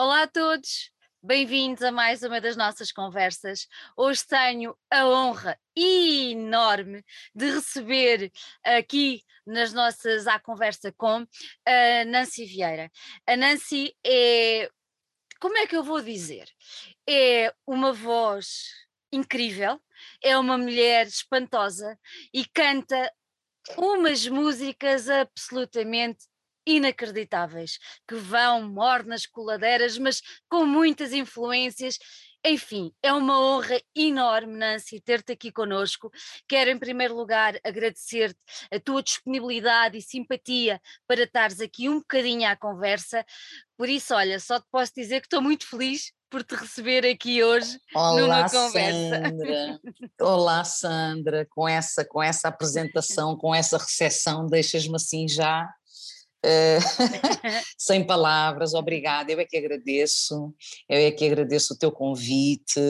Olá a todos, bem-vindos a mais uma das nossas conversas. Hoje tenho a honra enorme de receber aqui nas nossas À Conversa com a Nancy Vieira. A Nancy é, como é que eu vou dizer? É uma voz incrível, é uma mulher espantosa e canta umas músicas absolutamente inacreditáveis, que vão mornas, coladeiras, mas com muitas influências. Enfim, é uma honra enorme, Nancy, ter-te aqui conosco. Quero, em primeiro lugar, agradecer-te a tua disponibilidade e simpatia para estares aqui um bocadinho à conversa. Por isso, olha, só te posso dizer que estou muito feliz por te receber aqui hoje Olá, numa conversa. Sandra. Olá, Sandra. Com essa, com essa apresentação, com essa recepção, deixas-me assim já Sem palavras, obrigada. Eu é que agradeço, eu é que agradeço o teu convite,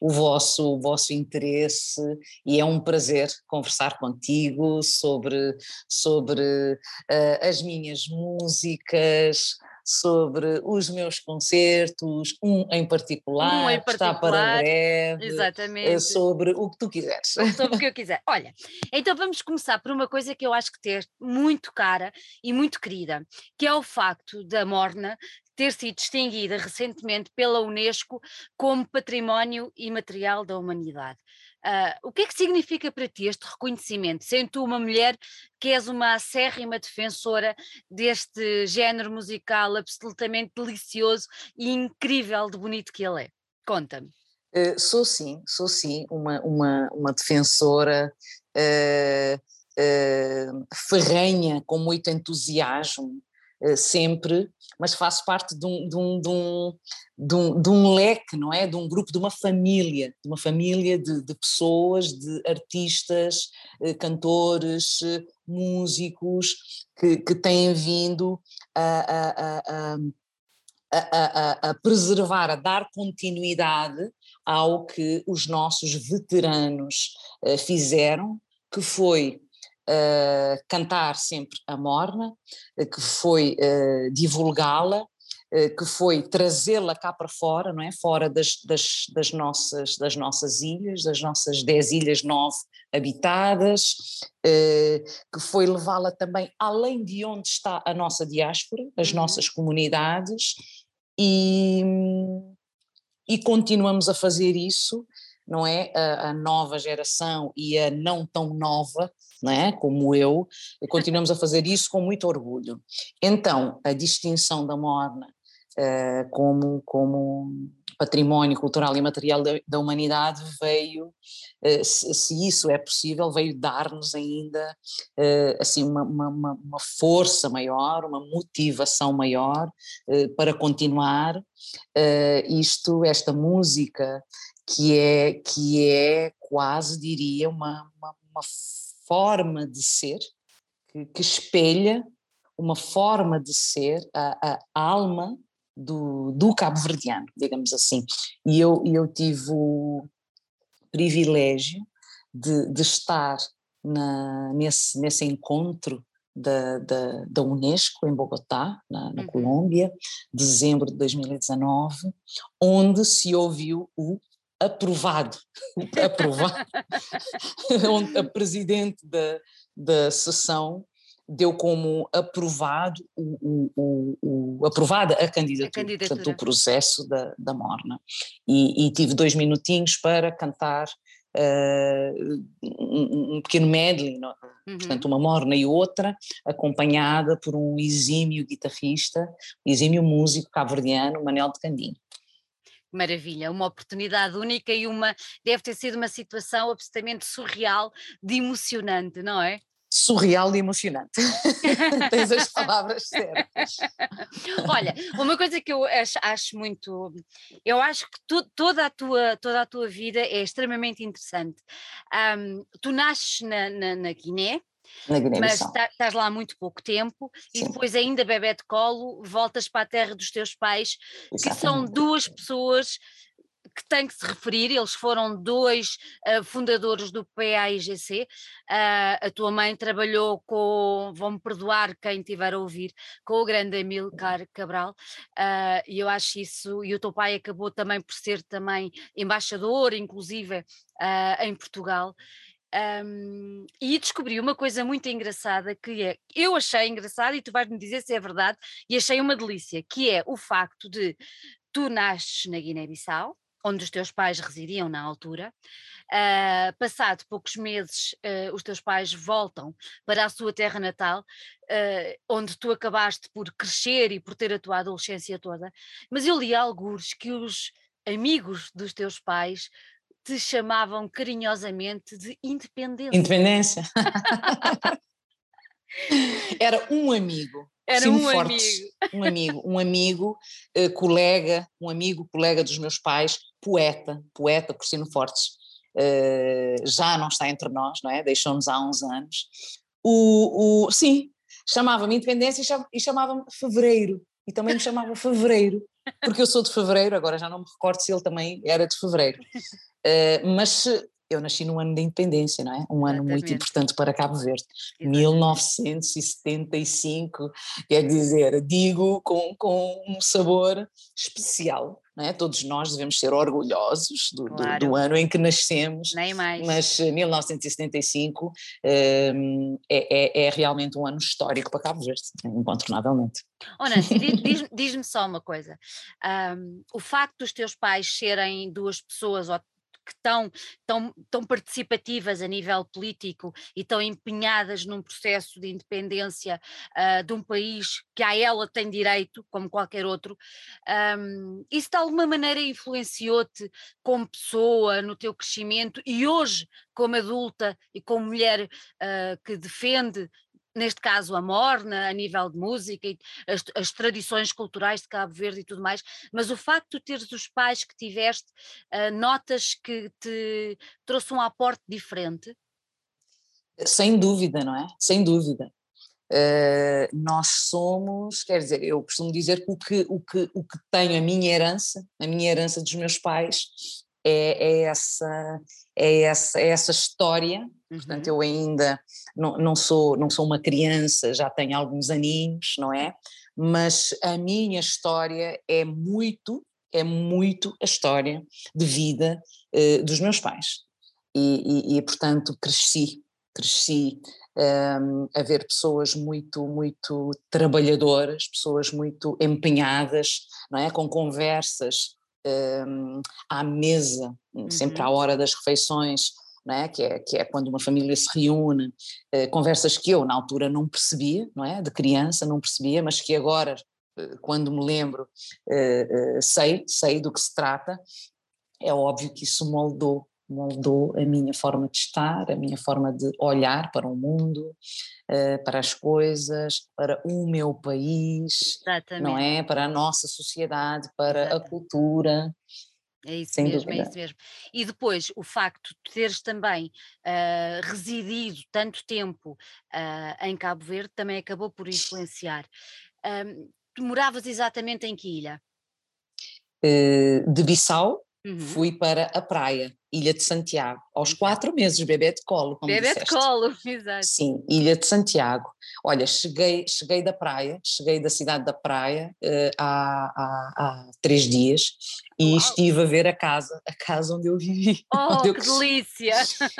o vosso, o vosso interesse e é um prazer conversar contigo sobre, sobre uh, as minhas músicas, sobre os meus concertos, um em particular, Um em que está para particular, breve, eh, Exatamente. sobre o que tu quiseres. sobre o que eu quiser. Olha, então vamos começar por uma coisa que eu acho que ter muito cara e muito querida, que é o facto da Morna ter sido distinguida recentemente pela Unesco como Património Imaterial da Humanidade. Ah, o que é que significa para ti este reconhecimento, sendo tu uma mulher que és uma acérrima defensora deste género musical absolutamente delicioso e incrível de bonito que ele é? Conta-me. Uh, sou sim, sou sim uma, uma, uma defensora uh, uh, ferrenha, com muito entusiasmo, sempre, mas faço parte de um, de, um, de, um, de, um, de um leque, não é? De um grupo, de uma família, de uma família de, de pessoas, de artistas, cantores, músicos, que, que têm vindo a, a, a, a, a, preservar, a dar continuidade ao que os nossos veteranos uh, fizeram, que foi uh, cantar sempre a morna, uh, que foi divulgá-la, que foi trazê-la cá para fora, não é? Fora das, das, das, nossas, das nossas ilhas, das nossas dez ilhas, nove habitadas, que foi levá-la também além de onde está a nossa diáspora, as uhum. nossas comunidades, e, e continuamos a fazer isso, não é? A, a, nova geração e a não tão nova, não é? Como eu, continuamos a fazer isso com muito orgulho. Então, a distinção da Morna uh, como, como património cultural e material da, da humanidade veio, uh, se, se, isso é possível, veio dar-nos ainda uh, assim uma, uma, uma, força maior, uma motivação maior para continuar isto, esta música que é, que é quase diria uma, uma, uma forma de ser que, que espelha uma forma de ser, a, a alma do, do cabo-verdiano, digamos assim. E eu, eu tive o privilégio de, de estar na, nesse, nesse encontro da, da, da, Unesco em Bogotá, na, na uhum. Colômbia, dezembro de 2019, onde se ouviu o aprovado, aprovado, onde a presidente da, da sessão deu como aprovado o, o, o, aprovada a candidatura, a candidatura. Portanto, o processo da, da Morna. E, e, tive dois minutinhos para cantar uh, um, um, pequeno medley, uhum. portanto uma Morna e outra, acompanhada por um exímio guitarrista, exímio músico cabo-verdiano, Manel de Candinho. Maravilha, uma oportunidade única e uma deve ter sido uma situação absolutamente surreal de emocionante, não é? surreal e emocionante. Tens as palavras certas. Olha, uma coisa que eu acho, acho muito, eu acho que tu, toda, a tua, toda a tua vida é extremamente interessante. Um, tu nasces na, na, na Guiné, mas tá, estás lá há muito pouco tempo Sim. e depois ainda bebê de colo voltas para a terra dos teus pais, Exatamente. que são duas pessoas que tem que se referir, eles foram dois uh, fundadores do PAIGC, uh, a tua mãe trabalhou com, vão-me perdoar quem estiver a ouvir, com o grande Amilcar Cabral, uh, e eu acho isso, e o teu pai acabou também por ser também embaixador, inclusive, em Portugal, um, e descobri uma coisa muito engraçada que é, eu achei engraçada e tu vais-me dizer se é verdade, e achei uma delícia, que é o facto de tu nasces na Guiné-Bissau, onde os teus pais residiam na altura, uh, passado poucos meses uh, os teus pais voltam para a sua terra natal, uh, onde tu acabaste por crescer e por ter a tua adolescência toda, mas eu li alguns que os amigos dos teus pais te chamavam carinhosamente de independência. Independência. Era um amigo. Era um fortes, amigo. Um amigo, um amigo, uh, colega, um amigo, colega dos meus pais, poeta, poeta Porcino Fortes. Uh, já não está entre nós, não é? Deixou-nos há uns anos. O, o, sim, chamava-me Independência e chamava-me Fevereiro. E também me chamava Fevereiro, porque eu sou de Fevereiro, agora já não me recordo se ele também era de Fevereiro. Uh, mas eu nasci num ano da independência, não é? Um ano Exatamente. muito importante para Cabo Verde. Exatamente. 1975, quer dizer, digo com, com um sabor especial, é? Todos nós devemos ser orgulhosos do, claro. do, do ano em que nascemos. Nem mais. Mas 1975 um, é, é, é, realmente um ano histórico para Cabo Verde, incontornavelmente. Oh, Nancy, diz-me diz só uma coisa. Um, o facto dos teus pais serem duas pessoas, ou que estão tão, tão participativas a nível político e estão empenhadas num processo de independência uh, de um país que a ela tem direito, como qualquer outro, um, isso de alguma maneira influenciou-te como pessoa no teu crescimento e hoje, como adulta e como mulher uh, que defende neste caso a morna, a nível de música e as, as, tradições culturais de Cabo Verde e tudo mais, mas o facto de teres os pais que tiveste, uh, notas que te trouxe um aporte diferente? Sem dúvida, não é? Sem dúvida. Uh, nós somos, quer dizer, eu costumo dizer que o que, o que o que tenho, a minha herança, a minha herança dos meus pais, é, é essa, é, essa, é essa história. Uhum. Portanto, eu ainda não, não, sou, não sou uma criança, já tenho alguns aninhos, não é? Mas a minha história é muito, é muito a história de vida uh, dos meus pais. E, e, e, portanto, cresci, cresci um, ehm, a ver pessoas muito, muito trabalhadoras, pessoas muito empenhadas, não é? Com conversas um, à mesa, uhum. sempre à hora das refeições, é? Que, é, que é quando uma família se reúne, uh, conversas que eu na altura não percebia, não é? De criança não percebia, mas que agora, uh, quando me lembro, uh, sei, sei do que se trata, é óbvio que isso moldou moldou a minha forma de estar, a minha forma de olhar para o mundo, uh, para as coisas, para o meu país, Exatamente. não é? Para a nossa sociedade, para Exatamente. a cultura. É isso Sem mesmo, é dúvida. é isso mesmo. E depois o facto de teres também uh, residido tanto tempo uh, em Cabo Verde também acabou por influenciar. Um, tu moravas exatamente em que ilha? de Bissau, uhum. fui para a praia. Ilha de Santiago, aos quatro meses, bebê de colo, como Bebê disseste. de colo, exato. Sim, Ilha de Santiago. Olha, cheguei, cheguei da praia, cheguei da cidade da praia uh, há, há, há, três dias e Uau. estive a ver a casa, a casa onde eu vivi. Oh, que delícia!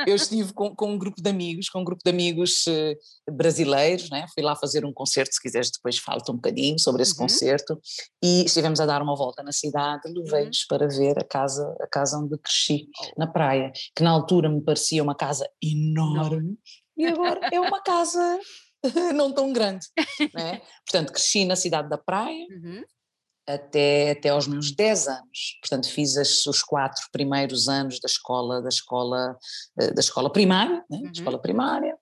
Eu estive com, com um grupo de amigos, com um grupo de amigos uh, brasileiros, né? fui lá fazer um concerto, se quiseres depois falo-te um bocadinho sobre esse uhum. concerto, e estivemos a dar uma volta na cidade, levei-os uhum. para ver a casa, a casa onde cresci. Na praia, que na altura me parecia uma casa enorme, Não. e agora é uma casa não tão grande. Né? Portanto, cresci na cidade da praia, uhum até, até aos meus 10 anos. Portanto, fiz as, os quatro primeiros anos da escola, da escola, eh, da escola primária, né? uhum. escola primária.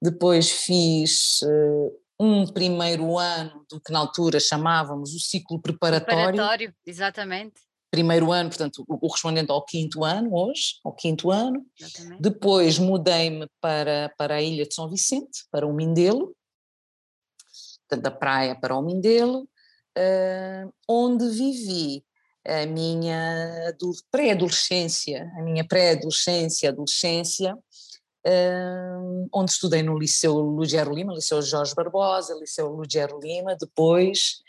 Depois fiz uh, um primeiro ano do que na altura chamávamos o ciclo preparatório. Preparatório, exatamente. Primeiro ano, portanto, o correspondente ao quinto ano, hoje, ao quinto ano. Depois mudei-me para, para a Ilha de São Vicente, para o Mindelo, portanto, da praia para o Mindelo uh, onde vivi a minha pré-adolescência, a minha pré-adolescência, adolescência, uh, onde estudei no Liceu Lugero Lima, Liceu Jorge Barbosa, Liceu Lugero Lima, depois,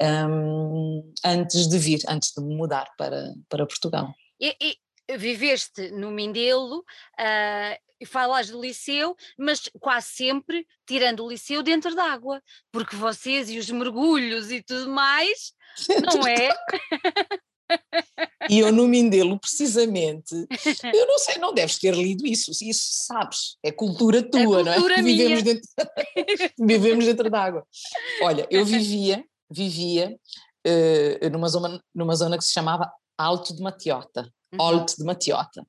um, antes de vir, antes de me mudar para, para Portugal. E, e viveste no Mindelo, uh, e falas do liceu, mas quase sempre tirando o liceu dentro d'água, porque vocês e os mergulhos e tudo mais, não é? E eu no Mindelo, precisamente, eu não sei, não deves ter lido isso, isso sabes, é cultura tua, cultura não é? Vivemos dentro, vivemos dentro d'água. Olha, eu vivia, vivia uh, numa, zona, numa zona que se chamava Alto de Matiota, uhum. Alto de Matiota,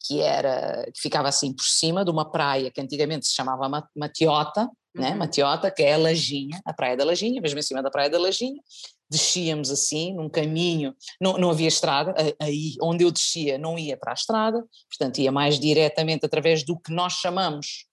que era, que ficava assim por cima de uma praia que antigamente se chamava Matiota, né? uhum. né? Matiota, que é a Lajinha, a praia da Lajinha, mesmo em cima da praia da Lajinha, descíamos assim, num caminho, não, não havia estrada, aí onde eu descia não ia para a estrada, portanto ia mais diretamente através do que nós chamamos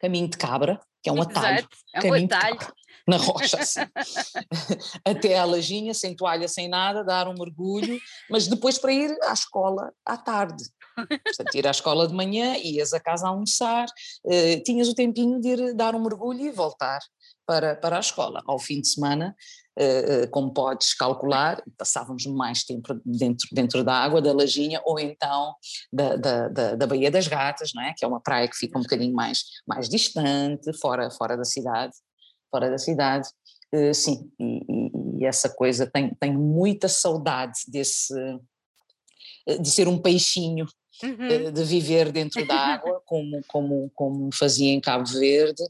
caminho de cabra, que é um atalho. Exato, é um atalho. na rocha, assim. até a lajinha, sem toalha, sem nada, dar um mergulho, mas depois para ir à escola à tarde. Portanto, ir à escola de manhã, ias a casa almoçar, uh, tinhas o tempinho de ir dar um mergulho e voltar para, para a escola. Ao fim de semana, uh, como podes calcular, passávamos mais tempo dentro, dentro da água, da lajinha, ou então da, da, da, da Baía das Gatas, não é? que é uma praia que fica um bocadinho mais, mais distante, fora, fora da cidade. Fora da cidade. Uh, sim, e, e, e, essa coisa, tenho, tenho muita saudade desse, de ser um peixinho uhum. Eh, de viver dentro da água, como, como, como fazia em Cabo Verde,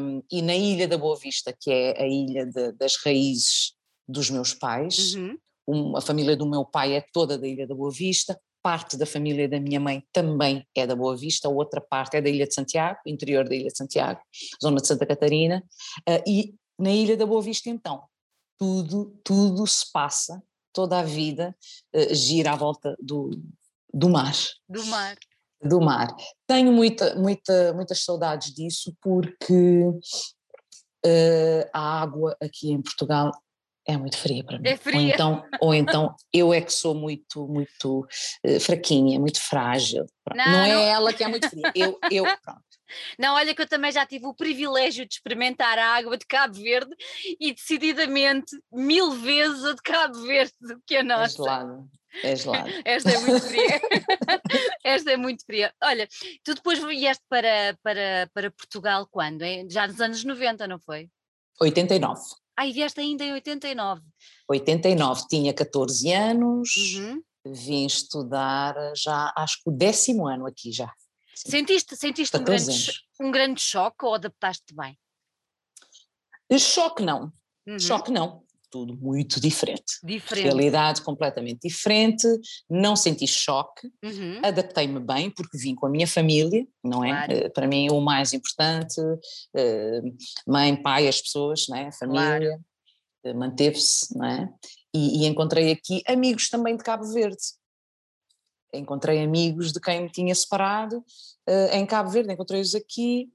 um, e na Ilha da Boa Vista, que é a ilha de, das raízes dos meus pais. Uhum. Um, a família do meu pai é toda da Ilha da Boa Vista, parte da família da minha mãe também é da Boa Vista, a outra parte é da Ilha de Santiago, interior da Ilha de Santiago, zona de Santa Catarina, uh, e na Ilha da Boa Vista então, tudo, tudo se passa, toda a vida uh, gira à volta do, do mar. Do mar. Do mar. Tenho muita, muita, muitas saudades disso porque uh, a água aqui em Portugal é muito fria para mim. É fria. Ou então, ou então eu é que sou muito, muito uh, fraquinha, muito frágil. Não, não, é não, ela que é muito fria, eu, eu pronto. Não, olha que eu também já tive o privilégio de experimentar a água de Cabo Verde e decididamente mil vezes a de Cabo Verde do que a nossa. É gelado, é gelado. Esta é muito fria. Esta é muito fria. Olha, tu depois vieste para, para, para Portugal quando? Já nos anos 90, não foi? 89. Ah, e vieste ainda em 89? 89, tinha 14 anos, uhum. vim estudar já, acho que o décimo ano aqui já. Sentiste, sentiste um grande, um grande choque ou adaptaste-te bem? Choque não, uhum. choque não, tudo muito diferente. Diferente. Realidade completamente diferente, não senti choque, uhum. adaptei-me bem porque vim com a minha família, não é? Claro. Uh, para mim o mais importante, uh, mãe, pai, as pessoas, não é? a família, claro. uh, manteve-se, não é? E, e, encontrei aqui amigos também de Cabo Verde. Encontrei amigos de quem me tinha separado em Cabo Verde, encontrei-os aqui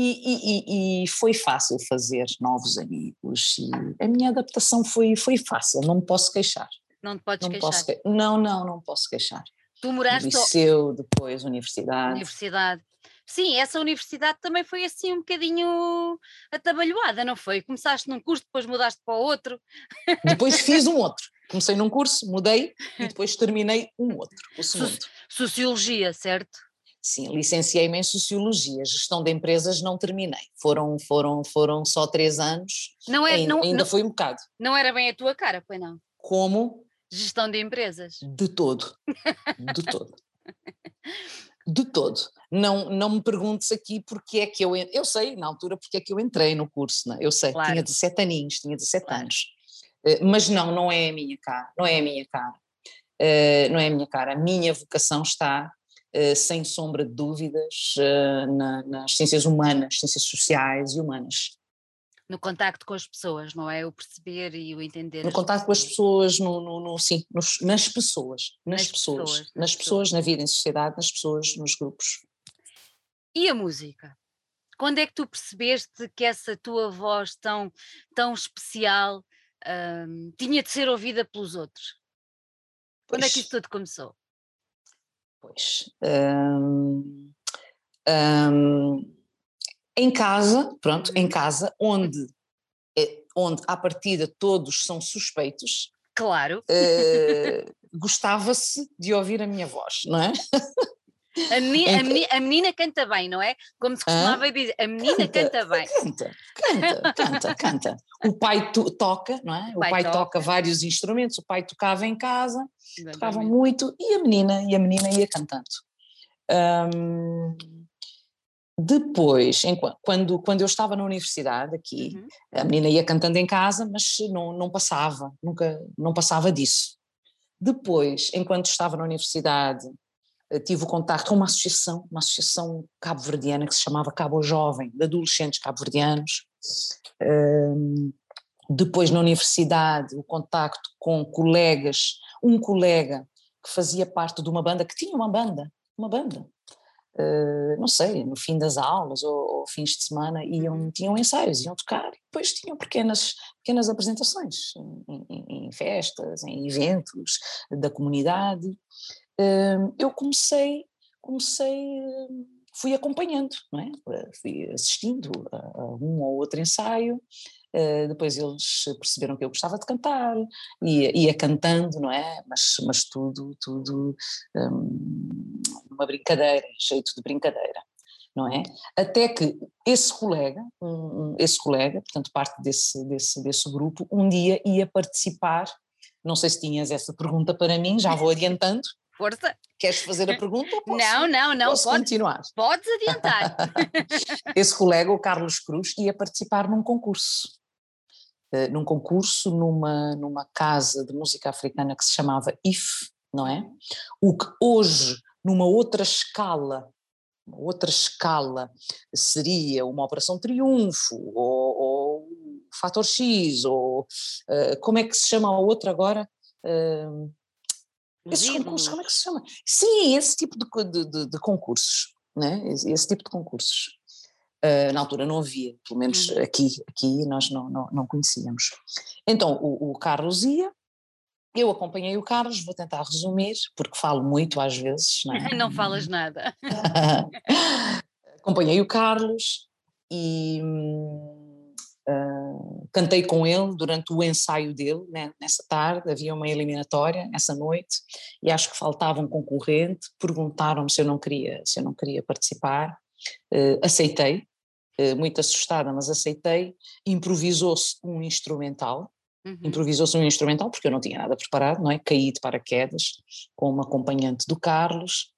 e, e, e, foi fácil fazer novos amigos a minha adaptação foi, foi fácil, não me posso queixar. Não te podes não queixar? Posso que... Não, não, não posso queixar. Tu moraste... Liceu, depois universidade. Universidade. Sim, essa universidade também foi assim um bocadinho atabalhoada, não foi? Começaste num curso, depois mudaste para o outro. Depois fiz um outro. Comecei num curso, mudei e depois terminei um outro, o segundo. Sociologia, certo? Sim, licenciei-me em Sociologia, gestão de empresas não terminei, foram, foram, foram só três anos, não é, ainda, não, ainda não, foi um bocado. Não era bem a tua cara, pois não? Como? Gestão de empresas? De todo, de todo. De todo. Não, não me perguntes aqui porque é que eu. Eu sei, na altura, porque é que eu entrei no curso, não? É? eu sei, claro. tinha 17 aninhos, tinha 17 claro. anos. Eh, mas não, não é a minha cara, não é a minha cara. Uh, não é a minha cara. A minha vocação está eh, sem sombra de dúvidas, eh, na, nas ciências humanas, ciências sociais e humanas. No contacto com as pessoas, não é? O perceber e o entender. No contacto com as pessoas, no, no, no sim, nos, nas pessoas, nas, nas pessoas, pessoas, nas, pessoas, na vida, em sociedade, nas pessoas, nos grupos. E a música? Quando é que tu percebeste que essa tua voz tão, tão especial um, tinha de ser ouvida pelos outros? Pois. Quando é que isso tudo começou? Pois. Um, um, em casa, pronto, em uhum. casa, onde, eh, onde à partida todos são suspeitos. Claro. Uh, Gostava-se de ouvir a minha voz, não é? A menina, a, menina, a menina, canta bem, não é? Como se costumava ah? dizer, a menina canta, canta, bem. Canta, canta, canta, canta. O pai to, toca, não é? O pai, pai toca. toca. vários instrumentos, o pai tocava em casa, Exatamente. tocava muito, e a menina, e a menina ia cantando. Um, depois, quando, quando eu estava na universidade aqui, uhum. a menina ia cantando em casa, mas não, não passava, nunca, não passava disso. Depois, enquanto estava na universidade, tive o contato com uma associação, uma associação cabo-verdiana que se chamava Cabo Jovem, de adolescentes cabo-verdianos. depois, na universidade, o contacto com colegas, um colega que fazia parte de uma banda, que tinha uma banda, uma banda, Uh, não sei, no fim das aulas ou, ou, fins de semana iam, tinham ensaios, iam tocar e depois tinham pequenas, pequenas apresentações em, em, em festas, em eventos da comunidade eu comecei, comecei, fui acompanhando, não é? fui assistindo a, um ou outro ensaio, Uh, depois eles perceberam que eu gostava de cantar, ia, ia cantando, não é? Mas, mas tudo, tudo um, uma brincadeira, jeito de brincadeira, não é? Até que esse colega, um, esse colega, portanto parte desse, desse, desse grupo, um dia ia participar, não sei se tinhas essa pergunta para mim, já vou adiantando, Força. Queres fazer a pergunta ou posso, Não, não, não. Posso pode, continuar? Podes adiantar. Esse colega, o Carlos Cruz, ia participar num concurso. Uh, num concurso numa, numa casa de música africana que se chamava IF, não é? O que hoje, numa outra escala, outra escala, seria uma Operação Triunfo, ou, ou Fator X, ou uh, como é que se chama a outra agora? Uh, esses concursos, como é que se chama? Sim, esse tipo de, de, de concursos, né? esse, tipo de concursos. Uh, na altura não havia, pelo menos uhum. aqui, aqui nós não, não, não conhecíamos. Então o, o, Carlos ia, eu acompanhei o Carlos, vou tentar resumir, porque falo muito às vezes. Não, é? não falas nada. acompanhei o Carlos e. Hum, Uh, cantei com ele durante o ensaio dele, né, nessa tarde, havia uma eliminatória essa noite e acho que faltava um concorrente, perguntaram-me se eu não queria, se eu não queria participar, uh, aceitei, uh, muito assustada, mas aceitei, improvisou-se um instrumental, uhum. improvisou-se um instrumental porque eu não tinha nada preparado, não é, caí de paraquedas com uma acompanhante do Carlos,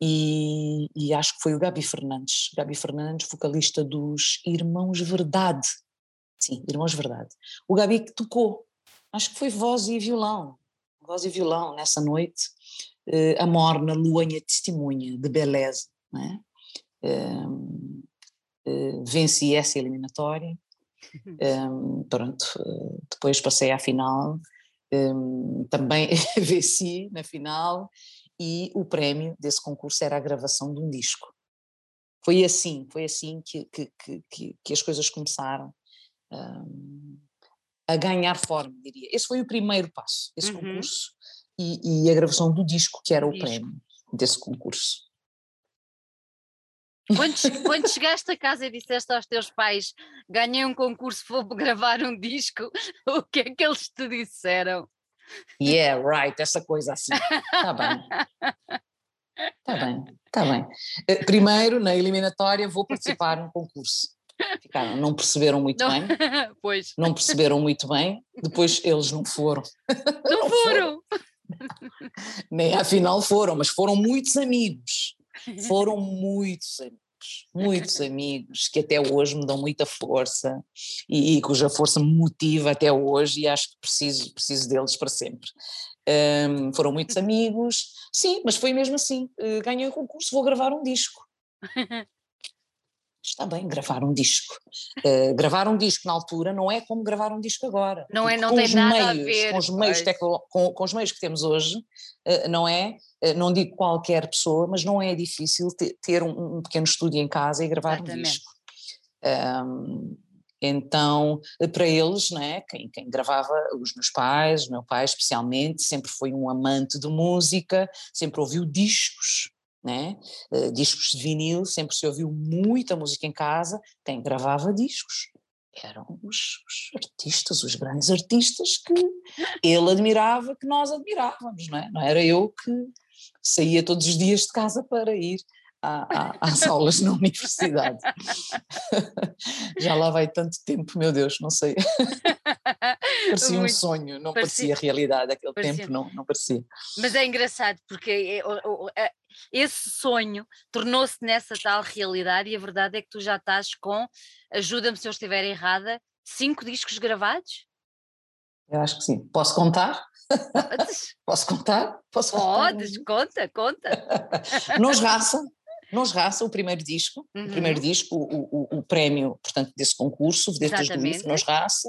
e, e, acho que foi o Gabi Fernandes, Gabi Fernandes, vocalista dos Irmãos Verdade. Sim, Irmãos Verdade. O Gabi que tocou, acho que foi voz e violão, voz e violão nessa noite, uh, a morna luanha testemunha de beleza, é? Um, uh, venci essa eliminatória, um, pronto, uh, depois passei à final, um, também venci na final e o prémio desse concurso era a gravação de um disco. Foi assim, foi assim que, que, que, que as coisas começaram um, a ganhar forma, diria. Esse foi o primeiro passo, esse uhum. concurso, e, e, a gravação do disco, que era o, o prémio desse concurso. Quando, quando, chegaste a casa e disseste aos teus pais ganhei um concurso, vou gravar um disco, o que é que eles te disseram? Yeah, right, essa coisa assim. Está bem. Está bem, está bem. Eh, primeiro, na eliminatória, vou participar num concurso. Ficaram, não perceberam muito não, bem. Pois. Não perceberam muito bem. Depois eles não foram. Não, não foram. foram. Nem afinal foram, mas foram muitos amigos. Foram muitos amigos muitos amigos que até hoje me dão muita força e, e, cuja força me motiva até hoje e acho que preciso, preciso deles para sempre. Um, foram muitos amigos, sim, mas foi mesmo assim. Uh, ganhei o concurso, vou gravar um disco. Está bem, gravar um disco. Uh, gravar um disco na altura não é como gravar um disco agora. Não é, não tem nada meios, a ver. Com os, meios com, com, os meios que temos hoje, uh, não é? Uh, não digo qualquer pessoa, mas não é difícil ter, ter um, um, pequeno estúdio em casa e gravar Exatamente. um disco. Um, Então, para eles, né, quem, quem gravava, os meus pais, o meu pai especialmente, sempre foi um amante de música, sempre ouviu discos, né? Uh, discos de vinil, sempre se ouviu muita música em casa, quem gravava discos eram os, os, artistas, os grandes artistas que ele admirava, que nós admirávamos, não é? Não era eu que saía todos os dias de casa para ir às aulas na universidade. Já lá vai tanto tempo, meu Deus, não sei. parecia Muito. um sonho, não parecia, parecia realidade, aquele parecia. tempo não, não parecia. Mas é engraçado porque é, é, esse sonho tornou-se nessa tal realidade e a verdade é que tu já estás com, ajuda-me se eu estiver errada, cinco discos gravados? Eu acho que sim. Posso contar? Posso contar? Posso Podes, contar? conta, conta. Nos Raça, Nos Raça, o primeiro disco, uhum. o primeiro disco, o, o, o, prémio, portanto, desse concurso, deste livro, Nos Raça.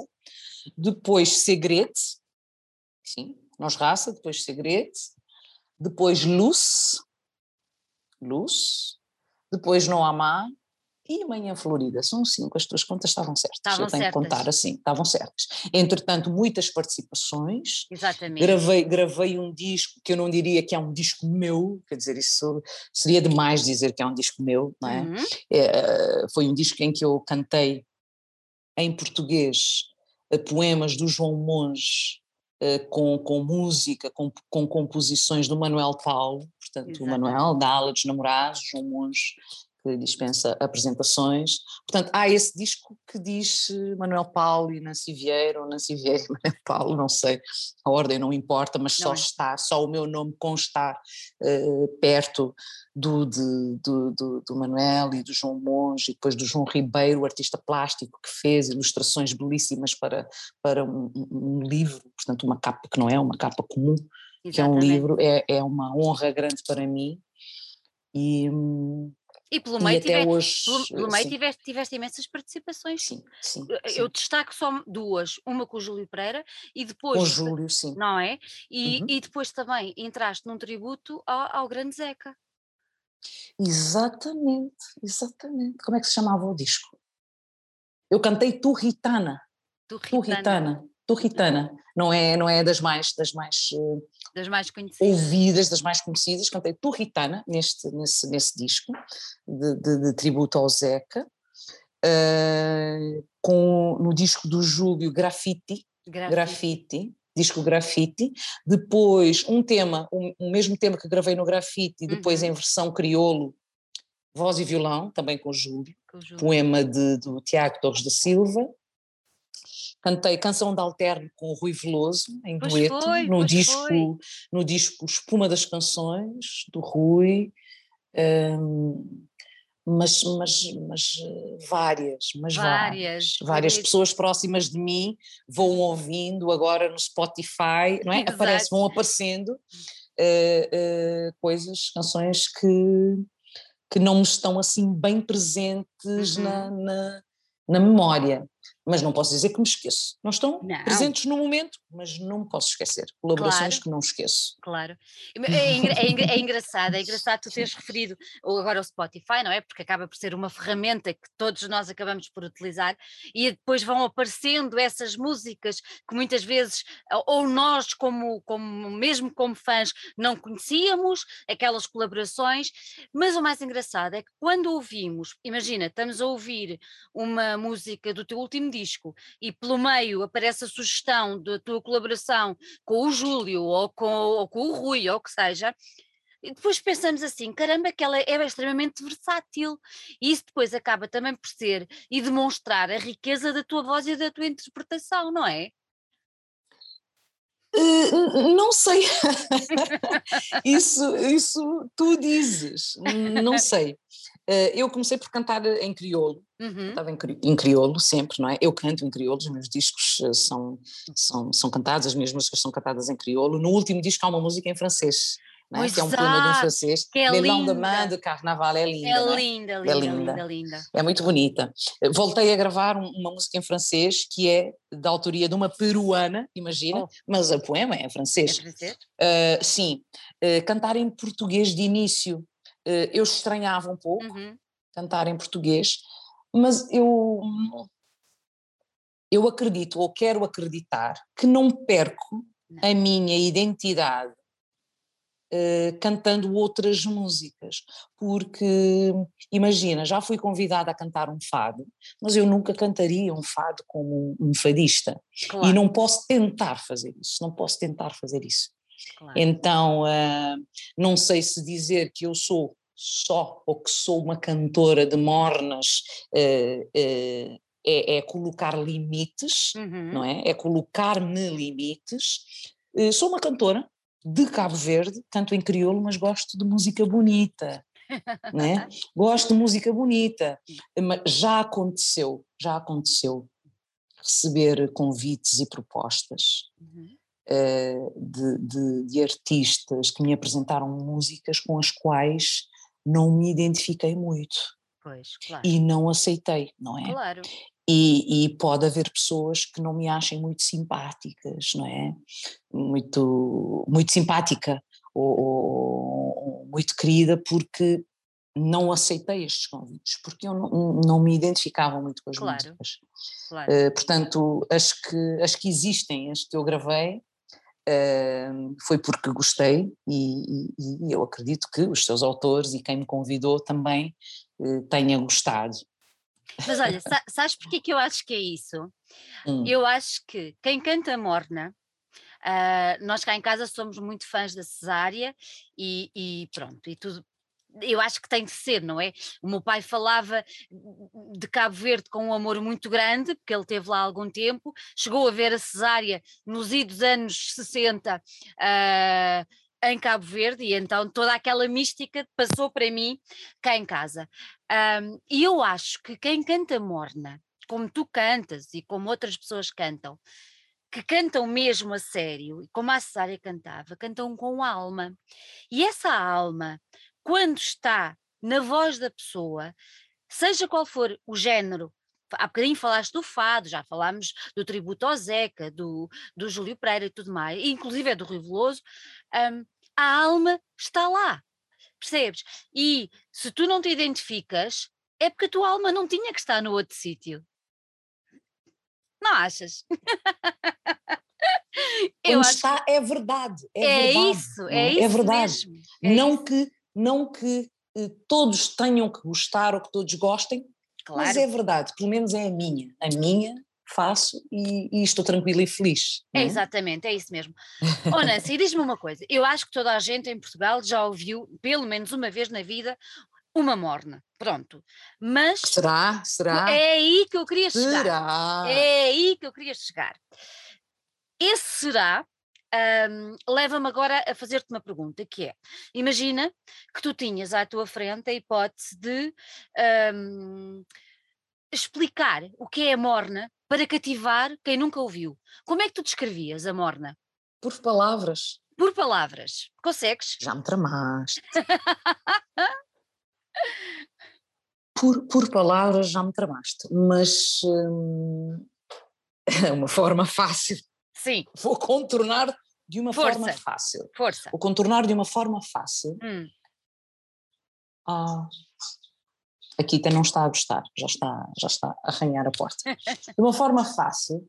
Depois Segredo, sim, Nos Raça, depois Segredo. Depois Luz, Luz. Depois Não Amar, e Manhã Florida. São cinco, as tuas contas estavam certas. Estavam Eu tenho certas. que contar assim, estavam certas. Entretanto, muitas participações. Exatamente. Gravei, gravei um disco que eu não diria que é um disco meu, quer dizer, isso seria demais dizer que é um disco meu, não é? Uhum. é foi um disco em que eu cantei em português poemas do João Monge. Uh, com, com música, com, com composições do Manuel Paulo, portanto, Exatamente. o Manuel, da Ala dos Namorados, João Monge que dispensa apresentações. Portanto, há esse disco que diz eh, Manuel Paulo e Nancy Vieira, ou Nancy Vieira e Manuel Paulo, não sei, a ordem não importa, mas só é. está, só o meu nome constar uh, perto do, de, do, do, do, Manuel e do João Monge, e depois do João Ribeiro, o artista plástico que fez ilustrações belíssimas para, para um, um livro, portanto uma capa que não é uma capa comum, Exatamente. que é um livro, é, é uma honra grande para mim, e, hum, e pelo meio, e tiveste, hoje, pelo, meio tiveste, tiveste, imensas participações. Sim, sim, Eu sim. destaco só duas, uma com o Júlio Pereira e depois. Com o Júlio, sim. Não é? E, uhum. e depois também entraste num tributo ao, ao grande Zeca. Exatamente, exatamente. Como é que se chamava o disco? Eu cantei Turritana. Turritana. Turritana. Turritana. Não é, não é das mais, das mais, das mais conhecidas. ouvidas, das mais conhecidas. Cantei Turritana neste, nesse, nesse disco de, de, de tributo ao Zeca. Uh, com, no disco do Júlio Graffiti, Graffiti, Graffiti disco Graffiti, depois um tema, o, o, mesmo tema que gravei no Graffiti, depois uhum. em versão crioulo, voz e violão, também com o Júlio, com o Júlio. poema de, do Tiago Torres da Silva, cantei Canção de Alterno com o Rui Veloso, em pois dueto, foi, no, disco, no disco Espuma das Canções, do Rui, um, mas, mas, mas várias, mas várias, várias. Pessoas próximas de mim vão ouvindo agora no Spotify, não é? Aparece, vão aparecendo uh, uh, coisas, canções que, que não me estão assim bem presentes uhum. na, na, na memória mas não posso dizer que me esqueço. Não estão não. presentes no momento, mas não me posso esquecer. Colaborações claro. que não esqueço. Claro. É, é, é, engraçado, é engraçado tu teres referido agora o Spotify, não é? Porque acaba por ser uma ferramenta que todos nós acabamos por utilizar e depois vão aparecendo essas músicas que muitas vezes, ou nós, como, como mesmo como fãs, não conhecíamos, aquelas colaborações, mas o mais engraçado é que quando ouvimos, imagina, estamos a ouvir uma música do teu último disco e pelo meio aparece a sugestão da tua colaboração com o Júlio ou com, ou com o Rui ou o que seja, e depois pensamos assim, caramba, que ela é extremamente versátil. E isso depois acaba também por ser e demonstrar a riqueza da tua voz e da tua interpretação, não é? Uh, não sei. isso, isso tu dizes, não sei. Uh, eu comecei por cantar em crioulo, uhum. cantava em, em, crioulo sempre, não é? Eu canto em crioulo, os meus discos uh, são, são, são cantados, as minhas músicas são cantadas em crioulo. No último disco há uma música em francês, é? que é um poema de um francês, que é Melão de Main de Carnaval, é linda. É, linda, é? linda, é linda, linda, linda. É muito bonita. Voltei a gravar uma música em francês que é da autoria de uma peruana, imagina, oh. mas o poema é em francês. É francês? Uh, sim. Uh, cantar em português de início eu estranhava um pouco, uhum. cantar em português, mas eu eu acredito ou quero acreditar que não perco a minha identidade uh, cantando outras músicas, porque imagina, já fui convidada a cantar um fado, mas eu nunca cantaria um fado como um fadista claro. e não posso tentar fazer isso, não posso tentar fazer isso. Claro. Então, uh, não sei se dizer que eu sou só ou que sou uma cantora de mornas uh, uh, é, é, colocar limites, uhum. não é? É colocar-me limites. sou uma cantora de Cabo Verde, canto em crioulo, mas gosto de música bonita. né? Gosto de música bonita, mas já aconteceu, já aconteceu receber convites e propostas uhum. uh, de, de, de, artistas que me apresentaram músicas com as quais não me identifiquei muito. Pois, claro. E não aceitei, não é? Claro. E, e, pode haver pessoas que não me achem muito simpáticas, não é? Muito, muito simpática ou, ou, muito querida porque não aceitei estes convites, porque eu não, não me identificava muito com as claro, músicas. Claro. Uh, portanto, as que, as que existem, as que eu gravei, uh, foi porque gostei e, e, e, eu acredito que os seus autores e quem me convidou também uh, tenha gostado. Mas olha, sabes porque que eu acho que é isso? Hum. Eu acho que quem canta morna, uh, nós cá em casa somos muito fãs da cesárea e, e pronto, e tudo, eu acho que tem de ser, não é? O meu pai falava de Cabo Verde com um amor muito grande, porque ele teve lá algum tempo, chegou a ver a cesárea nos idos anos 60 uh, em Cabo Verde, e então toda aquela mística passou para mim cá em casa. Um, e eu acho que quem canta morna, como tu cantas e como outras pessoas cantam, que cantam mesmo a sério, como a Cesária cantava, cantam com alma. E essa alma, quando está na voz da pessoa, seja qual for o género, há bocadinho falaste do fado, já falámos do tributo ao Zeca, do, do Júlio Pereira e tudo mais, inclusive é do Rui Veloso, um, a alma está lá, percebes? E se tu não te identificas, é porque a tua alma não tinha que estar no outro sítio. Não achas? Eu Onde está é verdade. É, é verdade, isso, é, é isso. É verdade. Mesmo, é não, isso. Que, não que eh, todos tenham que gostar ou que todos gostem, claro. mas é verdade, pelo menos é a minha. A minha faço e, e estou tranquila e feliz. É? é? exatamente, é isso mesmo. Oh Nancy, diz-me uma coisa, eu acho que toda a gente em Portugal já ouviu, pelo menos uma vez na vida, uma morna, pronto. Mas. Será? Será? É aí que eu queria chegar. Será? É aí que eu queria chegar. Esse será. Um, leva-me agora a fazer-te uma pergunta que é, imagina que tu tinhas à tua frente a hipótese de um, explicar o que é a morna para cativar quem nunca ouviu. Como é que tu descrevias a morna? Por palavras. Por palavras. Consegues? Já me tramaste. por, por palavras já me tramaste, mas hum, é uma forma fácil. Sim. Vou contornar de uma Força. forma fácil. Força. Vou contornar de uma forma fácil. Hum. Ah, a Kita não está a gostar, já está, já está a arranhar a porta. De uma forma fácil,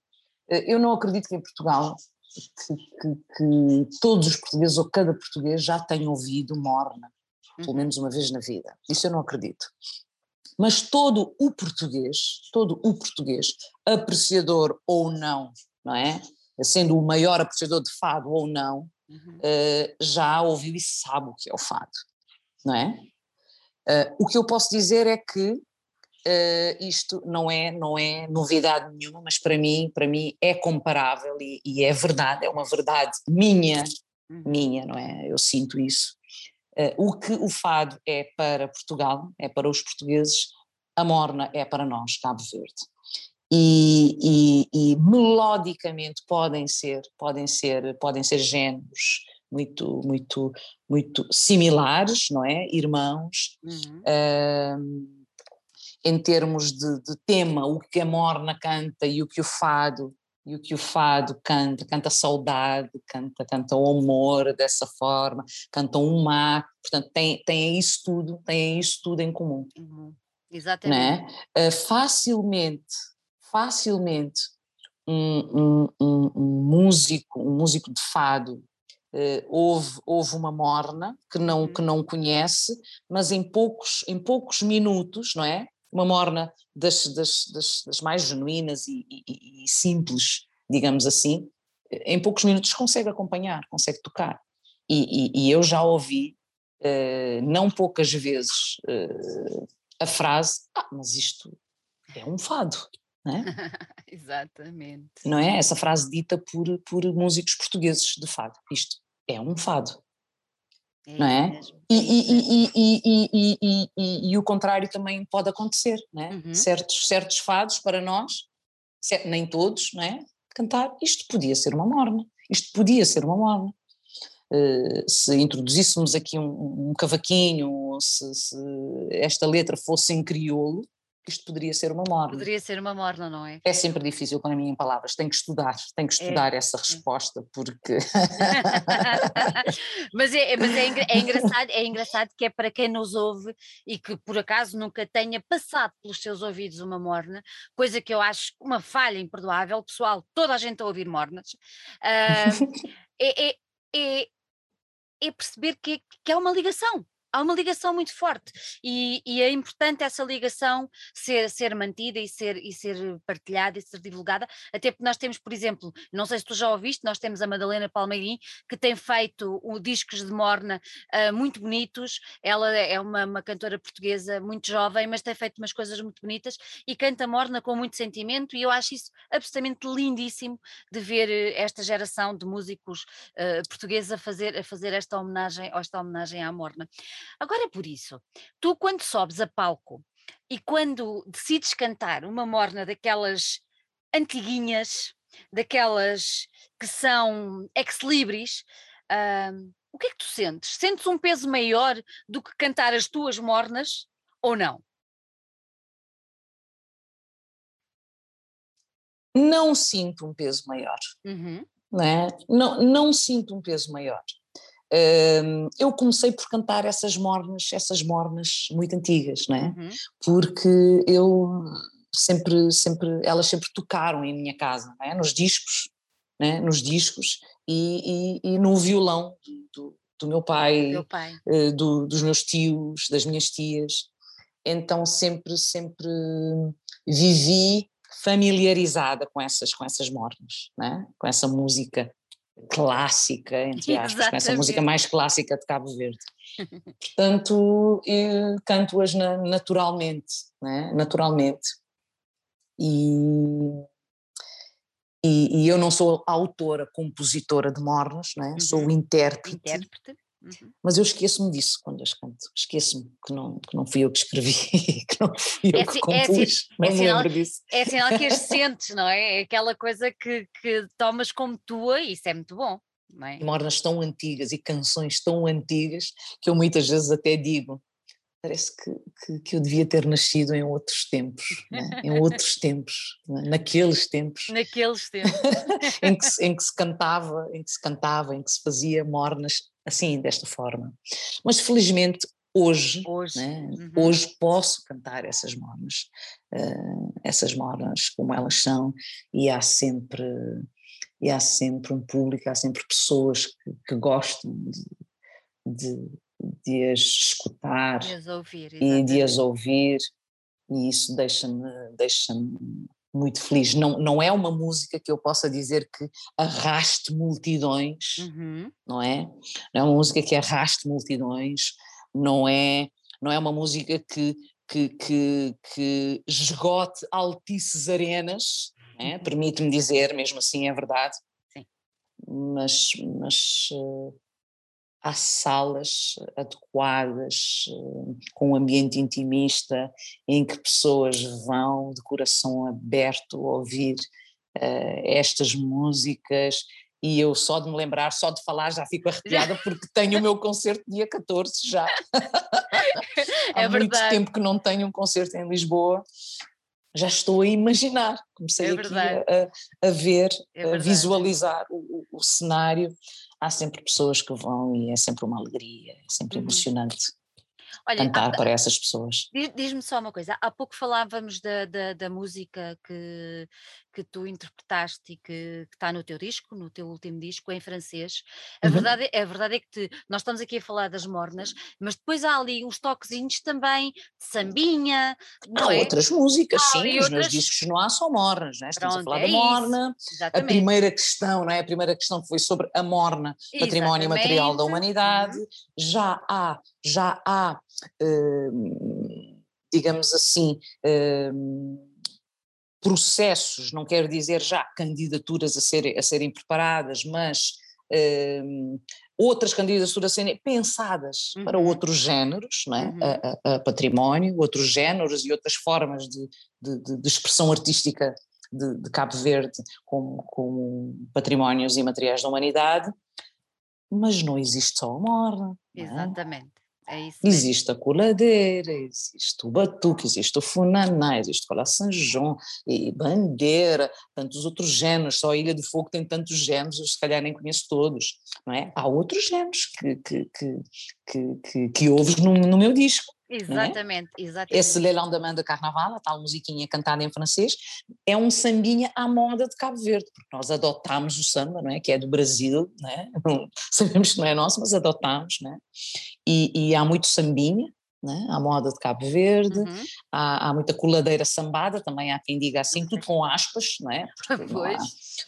eh, eu não acredito que em Portugal que, que, que todos os portugueses ou cada português já tenha ouvido Morna, pelo uhum. menos uma vez na vida. Isso eu não acredito. Mas todo o português, todo o português, apreciador ou não, não é? Sendo o maior apreciador de fado ou não, uhum. uh, já ouviu e sabe o que é o fado, não é? Uh, o que eu posso dizer é que uh, isto não é, não é novidade nenhuma, mas para mim, para mim é comparável e, e é verdade, é uma verdade minha, uhum. minha, não é? Eu sinto isso. Uh, o que o fado é para Portugal, é para os portugueses, a morna é para nós, Cabo Verde. E, e, e melodicamente podem ser, podem ser, podem ser géneros muito, muito, muito similares, não é? Irmãos. Uhum. Uh, em termos de, de, tema, o que a Morna canta e o que o Fado e o que o Fado canta, canta saudade, canta, canta o amor dessa forma, canta um mar, portanto tem, tem isso tudo, tem isso tudo em comum. Uhum. Exatamente. É? Uh, facilmente, facilmente um, um, um, um músico, um músico de fado, Uh, houve, houve uma morna que não, que uhum. não conhece, mas em poucos, em poucos minutos, não é? Uma morna das, das, das, das mais genuínas e, e, e, simples, digamos assim, em poucos minutos consegue acompanhar, consegue tocar. E, e eu já ouvi, uh, não poucas vezes, uh, a frase: Ah, mas isto é um fado. Não é? Exatamente. Não é? Essa frase dita por, por músicos portugueses de fado. Isto é um fado. É não é? E, e, e, e, e, o contrário também pode acontecer, não é? Uhum. Certos, certos fados para nós, nem todos, não é? Cantar, isto podia ser uma morna, isto podia ser uma morna. Uh, se introduzíssemos aqui um, um cavaquinho, se, se, esta letra fosse em crioulo, isto poderia ser uma morna. Poderia ser uma morna, não é? É sempre difícil para mim em palavras, tenho que estudar, tenho que é, estudar é. essa resposta, porque... mas é, mas é, é, engraçado, é engraçado que é para quem nos ouve e que por acaso nunca tenha passado pelos seus ouvidos uma morna, coisa que eu acho uma falha imperdoável, pessoal, toda a gente a ouvir mornas, uh, é, é, é perceber que, que é uma ligação, há uma ligação muito forte e, e, é importante essa ligação ser, ser mantida e ser, e ser partilhada e ser divulgada, até porque nós temos, por exemplo, não sei se tu já ouviste, nós temos a Madalena Palmeirim, que tem feito o, discos de Morna uh, muito bonitos, ela é uma, uma, cantora portuguesa muito jovem, mas tem feito umas coisas muito bonitas e canta Morna com muito sentimento e eu acho isso absolutamente lindíssimo de ver eh, esta geração de músicos uh, portugueses a fazer, a fazer esta homenagem, esta homenagem à Morna. Agora é por isso, tu quando sobes a palco e quando decides cantar uma morna daquelas antiguinhas, daquelas que são ex-libris, uh, o que é que tu sentes? Sentes um peso maior do que cantar as tuas mornas ou não? Não sinto um peso maior. Uhum. Não, é? não, não sinto um peso maior eu comecei por cantar essas mornas, essas mornas muito antigas, não é? Uhum. Porque eu sempre, sempre, elas sempre tocaram em minha casa, é? nos discos, é? nos discos e, e, e no violão do, do meu pai, meu pai. Uh, do, dos meus tios, das minhas tias. Então sempre, sempre vivi familiarizada com essas, com essas mornas, é? com essa música clássica, entre aspas, com essa música mais clássica de Cabo Verde. Portanto, canto-as naturalmente, né? naturalmente. E, e, e, eu não sou autora, compositora de mornos, né? Uhum. sou intérprete. Intérprete. Uhum. Mas eu esqueço-me disso quando as canto. Esqueço-me que não, que não fui eu que escrevi, que não fui eu é, que é compus. É, não é me lembro disso. É sinal que as sentes, não é? É aquela coisa que, que tomas como tua e isso é muito bom. Não é? Mornas tão antigas e canções tão antigas que eu muitas vezes até digo parece que, que, que, eu devia ter nascido em outros tempos, né? em outros tempos, né? naqueles tempos. Naqueles tempos. em, que, em que se cantava, em que se cantava, em que se fazia mornas assim, desta forma. Mas felizmente hoje, hoje, né? uhum. hoje posso cantar essas mornas, uh, essas mornas como elas são, e há sempre, e há sempre um público, há sempre pessoas que, que gostam de, de, de, as escutar de as ouvir, e de as ouvir, e isso deixa-me deixa, -me, muito feliz. Não, não é uma música que eu possa dizer que arraste multidões, uhum. não é? Não é uma música que arraste multidões, não é, não é uma música que, que, que, que esgote altices arenas, é? uhum. permite-me dizer, mesmo assim é verdade, Sim. mas, mas uh, há salas adequadas, com um ambiente intimista, em que pessoas vão de coração aberto ouvir uh, estas músicas. E eu só de me lembrar, só de falar, já fico arrepiada porque tenho o meu concerto dia 14 já. É Há muito tempo que não tenho um concerto em Lisboa. Já estou a imaginar, comecei é aqui a, a, ver, é a visualizar o, o, cenário há sempre pessoas que vão e é sempre uma alegria, é sempre uhum. emocionante. Olha, cantar há, para essas pessoas. Diz-me só uma coisa, há pouco falávamos da, da, da música que, que tu interpretaste e que, está no teu disco, no teu último disco, em francês. A, Uhum. verdade, é- a verdade é que te- nós estamos aqui a falar das mornas, mas depois há ali uns toquezinhos também de sambinha, Há é? outras músicas, Há sim, ali os meus outras- discos não há só mornas, né? estamos Pronto, a falar é da morna, a Exatamente. primeira questão, não é? A primeira questão foi sobre a morna, património material da Exatamente. humanidade, Uhum. já há, já há, hum, digamos assim, hum, processos, não quero dizer já candidaturas a serem, a serem preparadas, mas hum, outras candidaturas a serem pensadas para Uhum. outros géneros, não é? Uhum. A- a- a património, outros géneros e outras formas de, de- de- expressão artística de, de Cabo Verde como, como patrimónios e materiais da humanidade, mas não existe só a morna. é? É. Existe a coladeira, existe o batuque, existe o funaná, existe o São João, e bandeira, tantos outros géneros, só a Ilha do Fogo tem tantos géneros, eu se calhar nem conheço todos, não é? Há outros géneros que, que, que, que, que, que ouves no, no meu disco. Exatamente, exatamente. Esse Le Lendemain de Carnaval, a tal musiquinha cantada em francês, é um sambinha à moda de Cabo Verde, porque nós adotámos o samba, não é? que é do Brasil, não é? sabemos que não é nosso, mas adotámos, não é? e, e há muito sambinha, não é? à moda de Cabo Verde, Uhum. há, há muita coladeira sambada, também há quem diga assim, tudo com aspas, não é? Não há-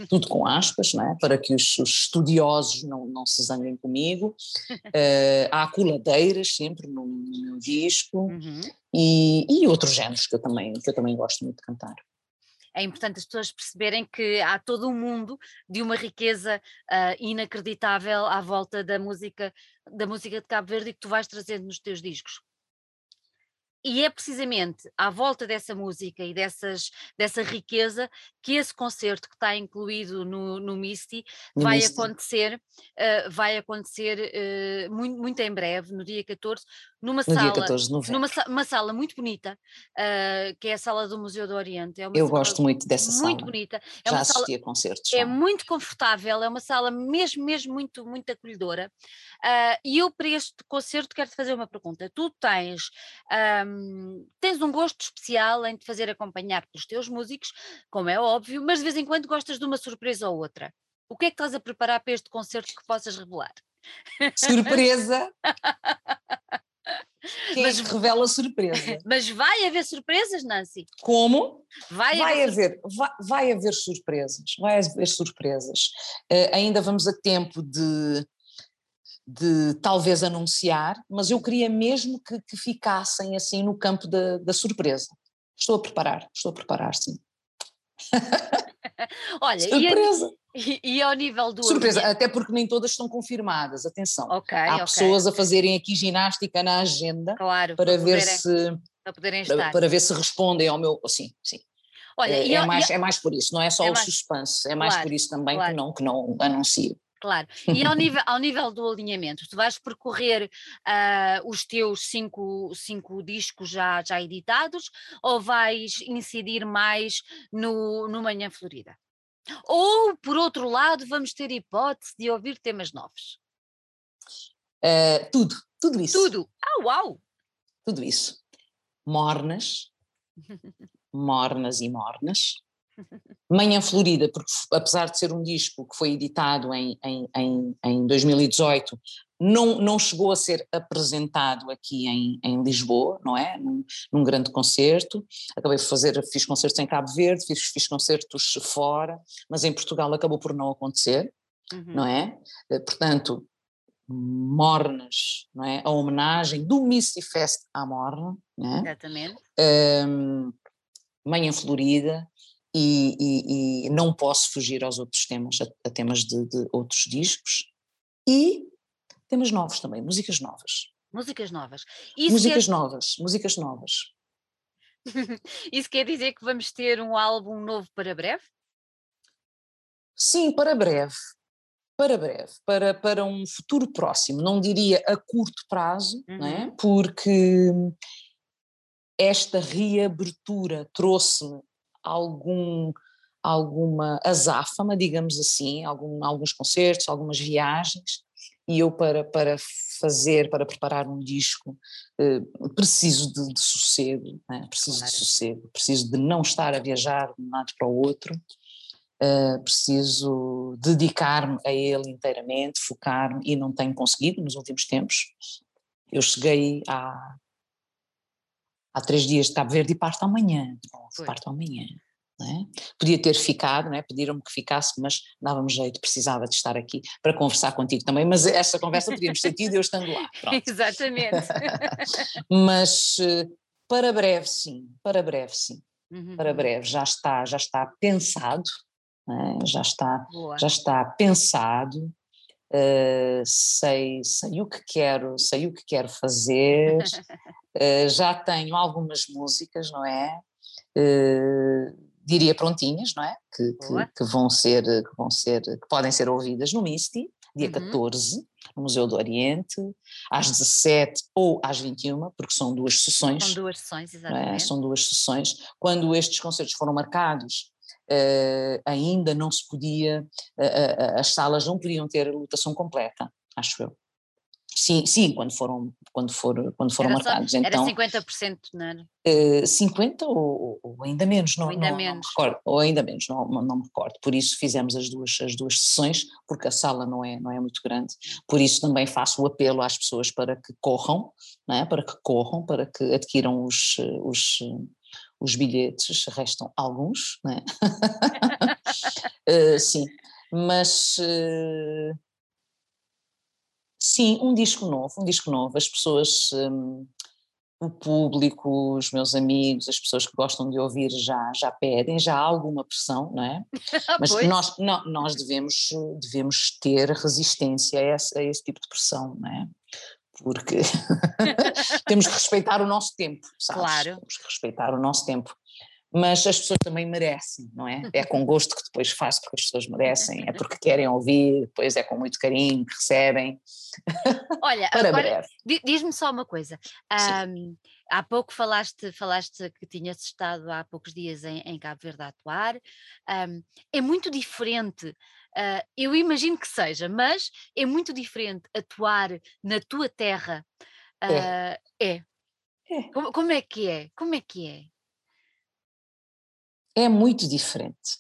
tudo com aspas, não é? para que os, os estudiosos não, não se zanguem comigo. Eh, há coladeiras sempre no, no meu disco Uhum. e, e outros géneros que eu, também, que eu também gosto muito de cantar. É importante as pessoas perceberem que há todo um mundo de uma riqueza ah, inacreditável à volta da música, da música de Cabo Verde e que tu vais trazendo nos teus discos. E é precisamente à volta dessa música e dessas, dessa riqueza que esse concerto que está incluído no, no Misty No vai Misty. acontecer, ah, vai acontecer ah, muito, muito em breve, no dia 14, numa No dia sala 14 de novembro. numa uma sala muito bonita, ah, que é a sala do Museu do Oriente. É Eu gosto muito dessa muito sala. bonita. É Já uma sala assisti a concertos. é lá. muito confortável, é uma sala mesmo, mesmo muito, muito acolhedora. E eu para este concerto quero-te fazer uma pergunta. Tu tens, ahm, tens um gosto especial em te fazer acompanhar pelos teus músicos, como é óbvio, mas de vez em quando gostas de uma surpresa ou outra. O que é que estás a preparar para este concerto que possas revelar? Surpresa! Quem Mas- é que revela surpresa? Mas vai haver surpresas, Nancy? Como? Vai, Vai haver haver, vai, vai haver surpresas, vai haver surpresas. Eh, ainda vamos a tempo de, de talvez anunciar, mas eu queria mesmo que, que ficassem assim no campo da, da surpresa. Estou a preparar, estou a preparar, sim. Olha, e, a- Surpresa! e, e ao nível do Surpresa, ambiente- até porque nem todas estão confirmadas, atenção. Ok, Há ok, pessoas a fazerem aqui ginástica na agenda claro, para ver poderem, se para estar. para ver se respondem ao meu. Sim, sim. Olha, é, é mais, é mais por isso, não é só É o mais- suspense, é mais claro, por isso também claro. que não, que não anuncio. Claro. E ao nível, ao nível do alinhamento, tu vais percorrer ah, os teus cinco, cinco discos já, já editados ou vais incidir mais no, no Manhã Florida? Ou, por outro lado, vamos ter hipótese de ouvir temas novos? Eh, tudo, tudo isso. Tudo! Ah, uau! Tudo isso. Mornas, mornas e mornas. Manhã Florida, porque apesar de ser um disco que foi editado em, em, em, em 2018, não, não chegou a ser apresentado aqui em, em Lisboa, não é? Num, num grande concerto. Acabei de fazer, fiz concertos em Cabo Verde, fiz, fiz concertos fora, mas em Portugal acabou por não acontecer, Uhum. não é? Eh, Portanto, mornas, não é? A homenagem do Misty Fest à morna, não é? Exatamente. um, Manhã Florida e, e- e não posso fugir aos outros temas, a, a temas de, de outros discos e temas novos também, músicas novas. Músicas novas. Isso, músicas quer, novas, músicas novas. isso quer dizer que vamos ter um álbum novo para breve? Sim, para breve, para breve, para, para um futuro próximo, não diria a curto prazo, é? Uhum. porque esta reabertura trouxe-me algum, alguma azáfama, digamos assim, algum, alguns concertos, algumas viagens, e eu para, para fazer, para preparar um disco, eh, preciso de, de sossego, não é? preciso Claro. de sossego, preciso de não estar a viajar de um lado para o outro, uh, preciso dedicar-me a ele inteiramente, focar-me e não tenho conseguido nos últimos tempos. Eu cheguei há, há três dias de Cabo Verde e parto amanhã, parto amanhã. É? Podia ter ficado, é? pediram-me que ficasse, mas dava-me jeito, precisava de estar aqui para conversar contigo também, mas essa conversa podíamos ter tido eu estando lá. Pronto. Exatamente. mas eh, para breve sim, para breve sim, uhum. para breve já está, já está pensado, é? já está, Boa. já está pensado, uh, sei, sei o que quero, sei o que quero fazer, uh, já tenho algumas músicas, não é? Uh, diria prontinhas, não é? Que, que, que, vão ser, que vão ser, que podem ser ouvidas no Misty, dia uhum. 14, no Museu do Oriente, às 17 ou às 21, porque são duas sessões. São duas sessões, é? exatamente. É? São duas sessões. Quando estes concertos foram marcados, uh, ainda não se podia, as salas não podiam ter lotação completa, acho eu. Sim, sim, quando foram, quando for, quando foram era marcados. Só, então, era 50%, não era? Uh, 50% ou, ou, ainda menos, não, ainda não, menos. não me recordo, ou ainda menos, não, não, me recordo. Por isso fizemos as duas, as duas sessões, porque a sala não é, não é muito grande. Por isso também faço o apelo às pessoas para que corram, não é? para que corram, para que adquiram os, os, os bilhetes, restam alguns, não é? uh, sim, mas. Uh, Sim, um disco novo, um disco novo. As pessoas, um, o público, os meus amigos, as pessoas que gostam de ouvir já, já pedem, já há alguma pressão, não é? Mas nós, não, nós devemos, devemos ter resistência a esse, a esse tipo de pressão, não é? Porque temos que respeitar o nosso tempo, sabes? Claro. Temos que respeitar o nosso tempo mas as pessoas também merecem, não é? É com gosto que depois faço porque as pessoas merecem, é porque querem ouvir, depois é com muito carinho que recebem. Olha, Para agora diz-me só uma coisa. Um, há pouco falaste, falaste que tinhas estado há poucos dias em, em Cabo Verde a atuar. Um, é muito diferente. Uh, eu imagino que seja, mas é muito diferente atuar na tua terra. Uh, é. é. é. Como, como é que é? Como é que é? É muito diferente.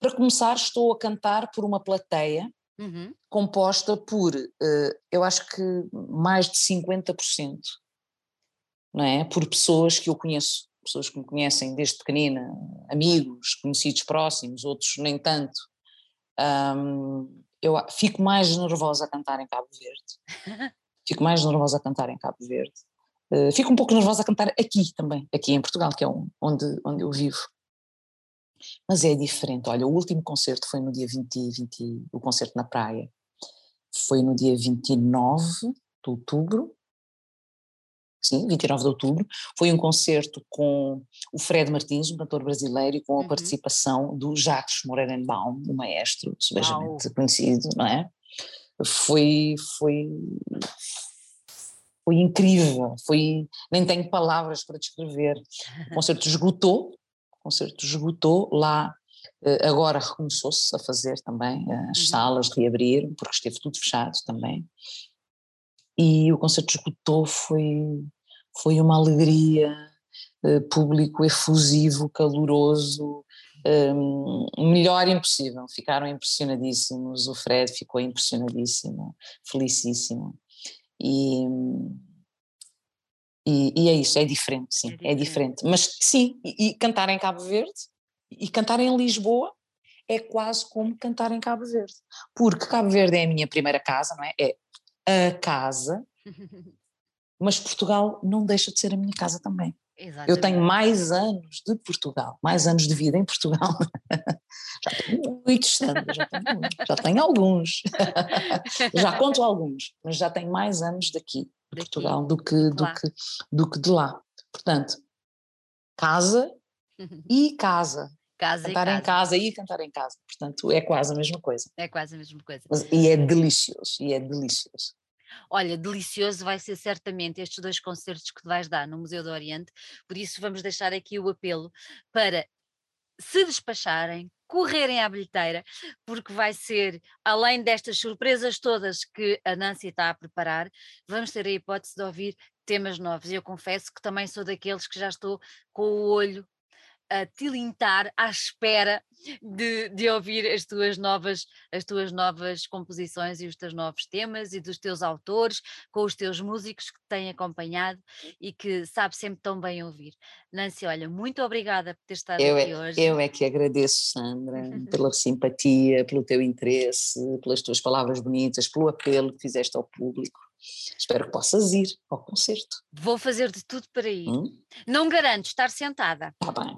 Para começar, estou a cantar por uma plateia uhum. composta por, uh, eu acho que mais de 50%, não é? Por pessoas que eu conheço, pessoas que me conhecem desde pequenina, amigos, conhecidos próximos, outros nem tanto. Um, eu fico mais nervosa a cantar em Cabo Verde. Fico mais nervosa a cantar em Cabo Verde. Uh, fico um pouco nervosa a cantar aqui também, aqui em Portugal, que é onde, onde eu vivo. Mas é diferente. Olha, o último concerto foi no dia 20, 20 o concerto na praia, foi no dia 29 de outubro. Sim, 29 de outubro. Foi um concerto com o Fred Martins, um cantor brasileiro, e com a uhum. participação do Jacques Morerenbaum, um maestro subejamente conhecido, não é? Foi, foi, foi incrível, foi, nem tenho palavras para descrever. O concerto esgotou, concerto esgotou lá, eh, agora recomeçou-se a fazer também, eh, as uhum. salas reabriram, porque esteve tudo fechado também, e o concerto esgotou, foi, foi uma alegria, eh, público efusivo, caloroso, um, melhor impossível, ficaram impressionadíssimos, o Fred ficou impressionadíssimo, felicíssimo, e e, e, é isso, é diferente, sim, é diferente. É diferente. Mas sim, e, e, cantar em Cabo Verde e cantar em Lisboa é quase como cantar em Cabo Verde. Porque Cabo Verde é a minha primeira casa, não é? É a casa, mas Portugal não deixa de ser a minha casa também. Exatamente. Eu tenho mais anos de Portugal, mais anos de vida em Portugal. já tenho muitos anos, já tenho, já tenho alguns. já conto alguns, mas já tenho mais anos daqui de Portugal do que, do, que, do que de lá. Portanto, casa e casa. Casa cantar em casa e cantar em casa. Portanto, é quase a mesma coisa. É quase a mesma coisa. Mas, e é delicioso, e é delicioso. Olha, delicioso vai ser certamente estes dois concertos que tu vais dar no Museu do Oriente, por isso vamos deixar aqui o apelo para se despacharem, correrem à bilheteira, porque vai ser, além destas surpresas todas que a Nancy está a preparar, vamos ter a hipótese de ouvir temas novos. E eu confesso que também sou daqueles que já estou com o olho a tilintar à espera de, de, ouvir as tuas novas as tuas novas composições e os teus novos temas e dos teus autores com os teus músicos que têm acompanhado e que sabe sempre tão bem ouvir. Nancy, olha, muito obrigada por ter estado eu aqui é, hoje. Eu é que agradeço, Sandra, pela simpatia, pelo teu interesse, pelas tuas palavras bonitas, pelo apelo que fizeste ao público. Espero que possas ir ao concerto. Vou fazer de tudo para ir. Hum? Não garanto estar sentada. Está bem.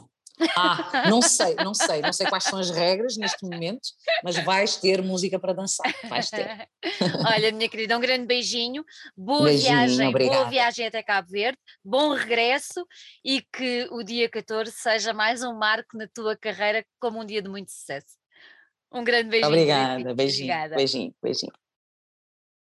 Ah, não sei, não sei, não sei quais são as regras neste momento, mas vais ter música para dançar, vais ter. Olha, minha querida, um grande beijinho, boa beijinho, viagem, obrigada. boa viagem até Cabo Verde, bom regresso e que o dia 14 seja mais um marco na tua carreira como um dia de muito sucesso. Um grande beijinho. Obrigada, beijinho, beijinho, beijinho.